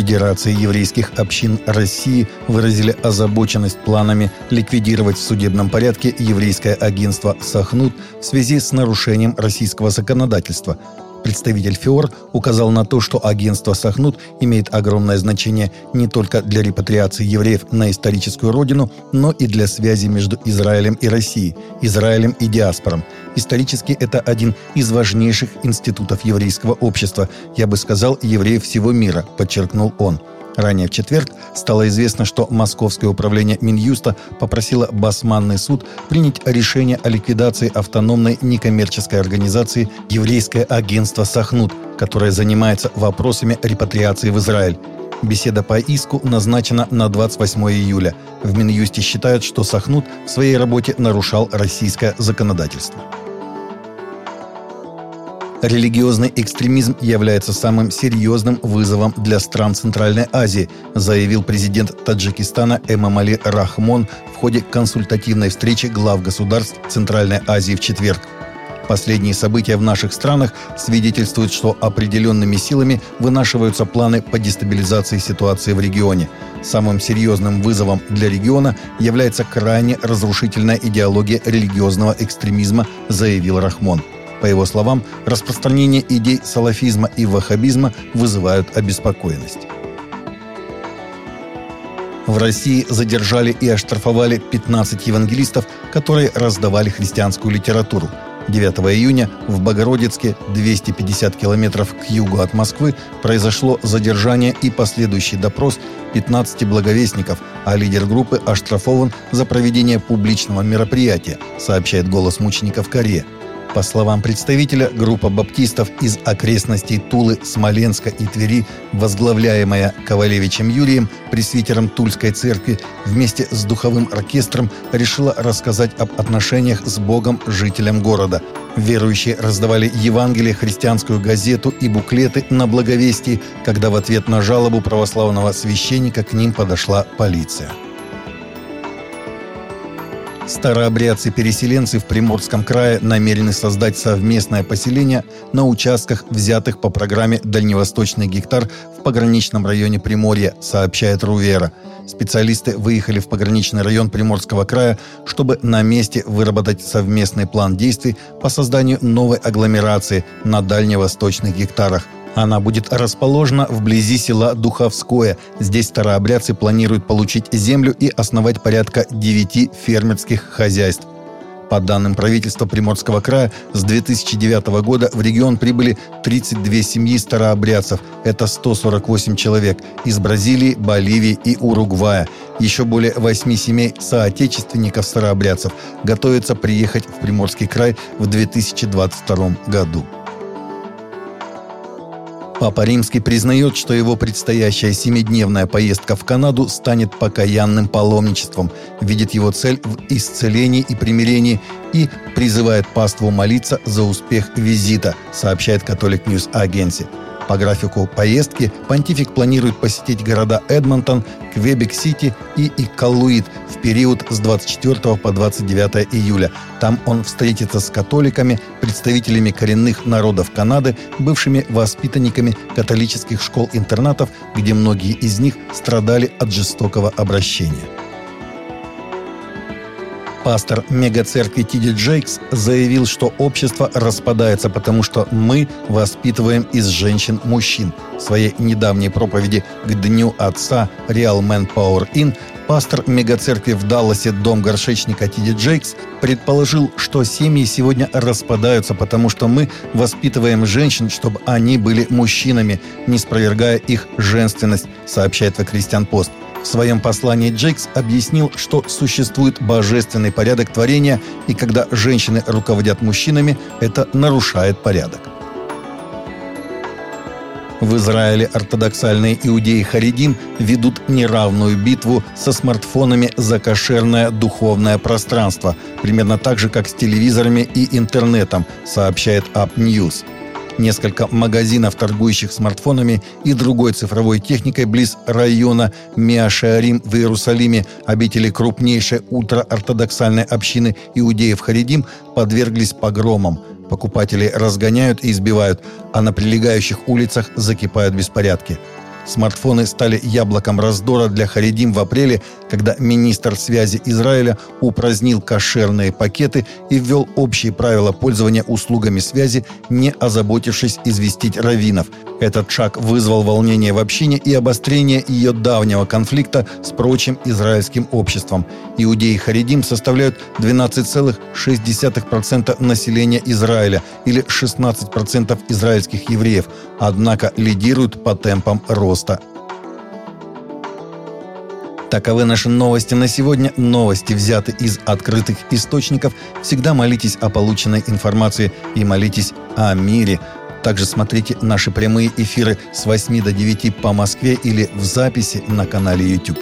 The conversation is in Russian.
Федерации еврейских общин России выразили озабоченность планами ликвидировать в судебном порядке еврейское агентство «Сахнут» в связи с нарушением российского законодательства – Представитель ФИОР указал на то, что агентство «Сахнут» имеет огромное значение не только для репатриации евреев на историческую родину, но и для связи между Израилем и Россией, Израилем и диаспором. Исторически это один из важнейших институтов еврейского общества, я бы сказал, евреев всего мира, подчеркнул он. Ранее в четверг стало известно, что Московское управление Минюста попросило Басманный суд принять решение о ликвидации автономной некоммерческой организации «Еврейское агентство Сахнут», которое занимается вопросами репатриации в Израиль. Беседа по иску назначена на 28 июля. В Минюсте считают, что Сахнут в своей работе нарушал российское законодательство. Религиозный экстремизм является самым серьезным вызовом для стран Центральной Азии, заявил президент Таджикистана Эмамали Рахмон в ходе консультативной встречи глав государств Центральной Азии в четверг. Последние события в наших странах свидетельствуют, что определенными силами вынашиваются планы по дестабилизации ситуации в регионе. Самым серьезным вызовом для региона является крайне разрушительная идеология религиозного экстремизма, заявил Рахмон. По его словам, распространение идей салафизма и ваххабизма вызывают обеспокоенность. В России задержали и оштрафовали 15 евангелистов, которые раздавали христианскую литературу. 9 июня в Богородицке, 250 километров к югу от Москвы, произошло задержание и последующий допрос 15 благовестников, а лидер группы оштрафован за проведение публичного мероприятия, сообщает «Голос мучеников Корея». По словам представителя, группа баптистов из окрестностей Тулы, Смоленска и Твери, возглавляемая Ковалевичем Юрием, пресвитером Тульской церкви, вместе с духовым оркестром решила рассказать об отношениях с Богом жителям города. Верующие раздавали Евангелие, христианскую газету и буклеты на благовестии, когда в ответ на жалобу православного священника к ним подошла полиция. Старообрядцы-переселенцы в Приморском крае намерены создать совместное поселение на участках, взятых по программе «Дальневосточный гектар» в пограничном районе Приморья, сообщает Рувера. Специалисты выехали в пограничный район Приморского края, чтобы на месте выработать совместный план действий по созданию новой агломерации на дальневосточных гектарах – она будет расположена вблизи села Духовское. Здесь старообрядцы планируют получить землю и основать порядка 9 фермерских хозяйств. По данным правительства Приморского края, с 2009 года в регион прибыли 32 семьи старообрядцев. Это 148 человек из Бразилии, Боливии и Уругвая. Еще более 8 семей соотечественников старообрядцев готовятся приехать в Приморский край в 2022 году. Папа Римский признает, что его предстоящая семидневная поездка в Канаду станет покаянным паломничеством, видит его цель в исцелении и примирении и призывает паству молиться за успех визита, сообщает Catholic News Agency. По графику поездки понтифик планирует посетить города Эдмонтон, Квебек-Сити и Иккалуит в период с 24 по 29 июля. Там он встретится с католиками, представителями коренных народов Канады, бывшими воспитанниками католических школ-интернатов, где многие из них страдали от жестокого обращения. Пастор мегацеркви Тиди Джейкс заявил, что общество распадается, потому что мы воспитываем из женщин мужчин. В своей недавней проповеди к Дню Отца Real Man Power In пастор мегацеркви в Далласе «Дом горшечника Тиди Джейкс» предположил, что семьи сегодня распадаются, потому что мы воспитываем женщин, чтобы они были мужчинами, не спровергая их женственность, сообщает The Christian Post. В своем послании Джейкс объяснил, что существует божественный порядок творения, и когда женщины руководят мужчинами, это нарушает порядок. В Израиле ортодоксальные иудеи Харидим ведут неравную битву со смартфонами за кошерное духовное пространство, примерно так же, как с телевизорами и интернетом, сообщает Up News несколько магазинов, торгующих смартфонами и другой цифровой техникой близ района Миашарим в Иерусалиме, обители крупнейшей ультраортодоксальной общины иудеев Харидим, подверглись погромам. Покупателей разгоняют и избивают, а на прилегающих улицах закипают беспорядки. Смартфоны стали яблоком раздора для Харидим в апреле, когда министр связи Израиля упразднил кошерные пакеты и ввел общие правила пользования услугами связи, не озаботившись известить раввинов. Этот шаг вызвал волнение в общине и обострение ее давнего конфликта с прочим израильским обществом. Иудеи Харидим составляют 12,6% населения Израиля или 16% израильских евреев, однако лидируют по темпам роста Таковы наши новости на сегодня. Новости взяты из открытых источников. Всегда молитесь о полученной информации и молитесь о мире. Также смотрите наши прямые эфиры с 8 до 9 по Москве или в записи на канале YouTube.